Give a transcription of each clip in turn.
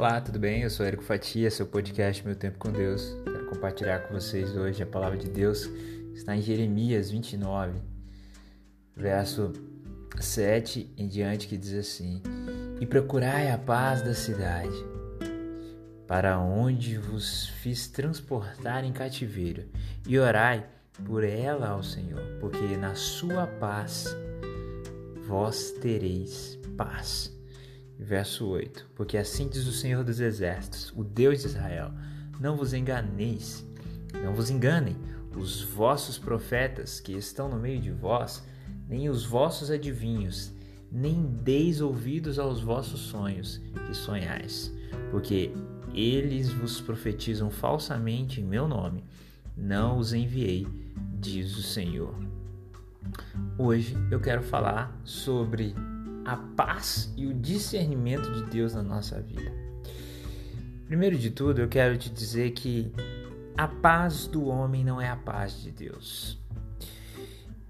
Olá, tudo bem? Eu sou Érico Fatia, seu podcast Meu Tempo com Deus. Quero compartilhar com vocês hoje a palavra de Deus está em Jeremias 29, verso 7 em diante, que diz assim: E procurai a paz da cidade, para onde vos fiz transportar em cativeiro, e orai por ela ao Senhor, porque na sua paz vós tereis paz. Verso 8: Porque assim diz o Senhor dos Exércitos, o Deus de Israel: Não vos enganeis, não vos enganem os vossos profetas que estão no meio de vós, nem os vossos adivinhos, nem deis ouvidos aos vossos sonhos que sonhais, porque eles vos profetizam falsamente em meu nome. Não os enviei, diz o Senhor. Hoje eu quero falar sobre a paz e o discernimento de Deus na nossa vida. Primeiro de tudo, eu quero te dizer que a paz do homem não é a paz de Deus.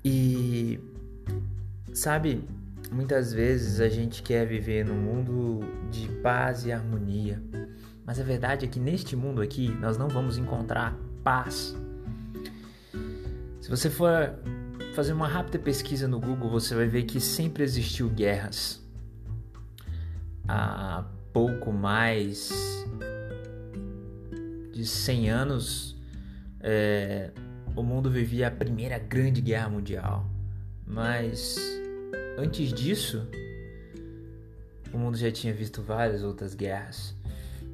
E sabe, muitas vezes a gente quer viver num mundo de paz e harmonia, mas a verdade é que neste mundo aqui nós não vamos encontrar paz. Se você for fazer uma rápida pesquisa no Google, você vai ver que sempre existiu guerras. Há pouco mais de 100 anos, é, o mundo vivia a primeira grande guerra mundial. Mas antes disso, o mundo já tinha visto várias outras guerras.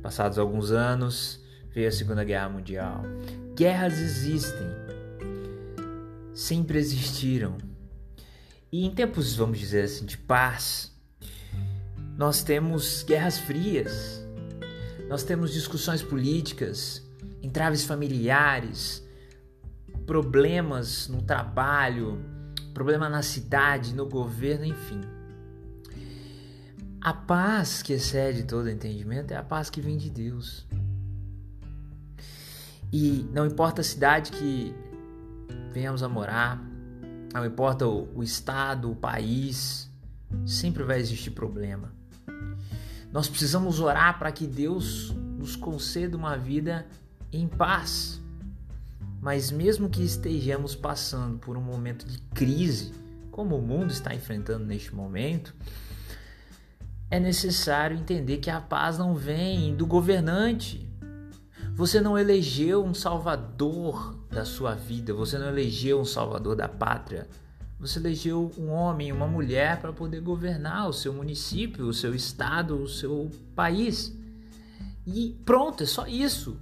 Passados alguns anos, veio a Segunda Guerra Mundial. Guerras existem sempre existiram. E em tempos, vamos dizer assim, de paz, nós temos guerras frias, nós temos discussões políticas, entraves familiares, problemas no trabalho, problema na cidade, no governo, enfim. A paz que excede todo entendimento é a paz que vem de Deus. E não importa a cidade que venhamos a morar, não importa o, estado, o país, sempre vai existir problema. Nós precisamos orar para que Deus nos conceda uma vida em paz. Mas mesmo que estejamos passando por um momento de crise, como o mundo está enfrentando neste momento, é necessário entender que a paz não vem do governante, você não elegeu um salvador da sua vida, você não elegeu um salvador da pátria. Você elegeu um homem, uma mulher para poder governar o seu município, o seu estado, o seu país. E pronto, é só isso.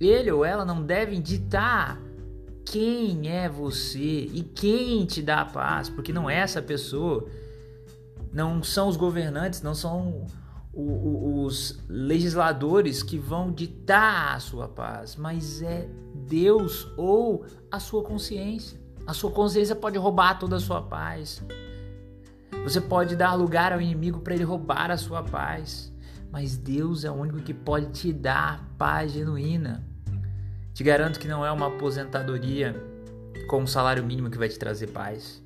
Ele ou ela não devem ditar quem é você e quem te dá a paz, porque não é essa pessoa. Não são os governantes, não são os legisladores que vão ditar a sua paz, mas é Deus ou a sua consciência. A sua consciência pode roubar toda a sua paz. Você pode dar lugar ao inimigo para ele roubar a sua paz, mas Deus é o único que pode te dar paz genuína. Te garanto que não é uma aposentadoria com um salário mínimo que vai te trazer paz.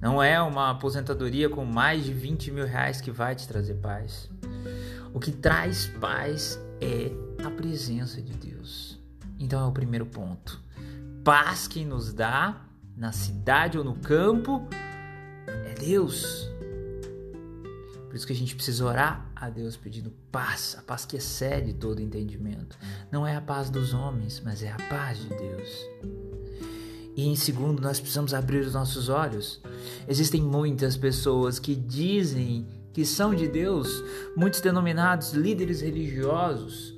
Não é uma aposentadoria com mais de 20 mil reais que vai te trazer paz. O que traz paz é a presença de Deus. Então é o primeiro ponto. Paz que nos dá na cidade ou no campo é Deus. Por isso que a gente precisa orar a Deus pedindo paz, a paz que excede todo entendimento. Não é a paz dos homens, mas é a paz de Deus. E em segundo, nós precisamos abrir os nossos olhos. Existem muitas pessoas que dizem que são de Deus, muitos denominados líderes religiosos.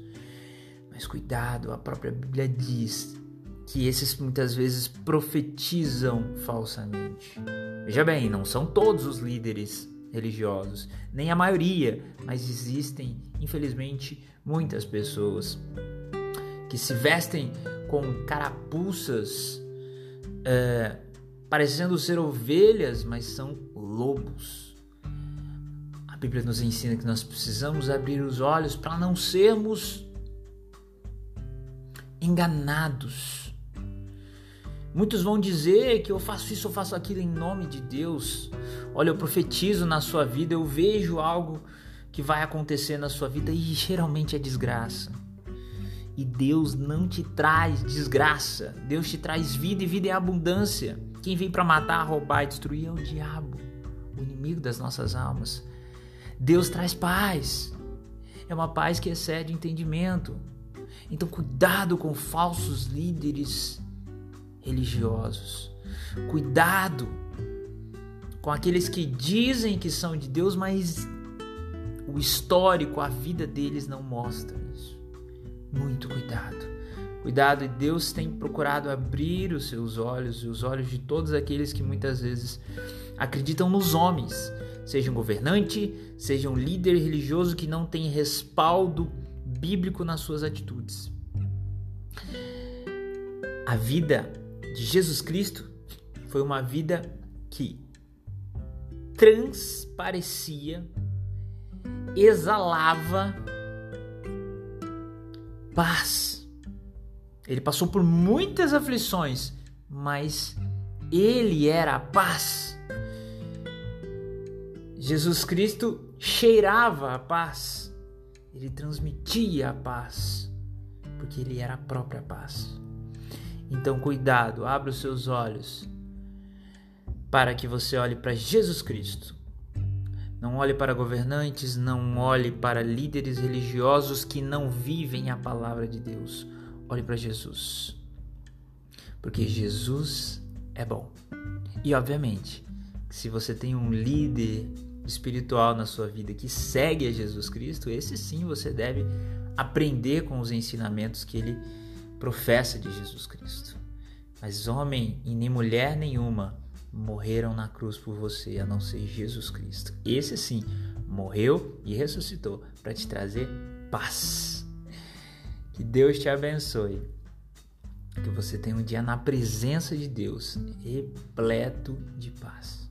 Mas cuidado, a própria Bíblia diz que esses muitas vezes profetizam falsamente. Veja bem, não são todos os líderes religiosos, nem a maioria, mas existem, infelizmente, muitas pessoas que se vestem com carapuças, é, parecendo ser ovelhas, mas são lobos. Bíblia nos ensina que nós precisamos abrir os olhos para não sermos enganados. Muitos vão dizer que eu faço isso, eu faço aquilo em nome de Deus. Olha, eu profetizo na sua vida, eu vejo algo que vai acontecer na sua vida e geralmente é desgraça. E Deus não te traz desgraça, Deus te traz vida e vida é abundância. Quem vem para matar, roubar e destruir é o diabo, o inimigo das nossas almas. Deus traz paz, é uma paz que excede entendimento. Então, cuidado com falsos líderes religiosos. Cuidado com aqueles que dizem que são de Deus, mas o histórico, a vida deles não mostra. Muito cuidado. Cuidado, e Deus tem procurado abrir os seus olhos e os olhos de todos aqueles que muitas vezes acreditam nos homens, seja um governante, seja um líder religioso que não tem respaldo bíblico nas suas atitudes. A vida de Jesus Cristo foi uma vida que transparecia, exalava paz. Ele passou por muitas aflições, mas ele era a paz. Jesus Cristo cheirava a paz, ele transmitia a paz, porque ele era a própria paz. Então, cuidado, abra os seus olhos para que você olhe para Jesus Cristo. Não olhe para governantes, não olhe para líderes religiosos que não vivem a palavra de Deus. Olhe para Jesus. Porque Jesus é bom. E obviamente, se você tem um líder espiritual na sua vida que segue a Jesus Cristo, esse sim você deve aprender com os ensinamentos que ele professa de Jesus Cristo. Mas homem e nem mulher nenhuma morreram na cruz por você, a não ser Jesus Cristo. Esse sim morreu e ressuscitou para te trazer paz. Que Deus te abençoe. Que você tenha um dia na presença de Deus, repleto de paz.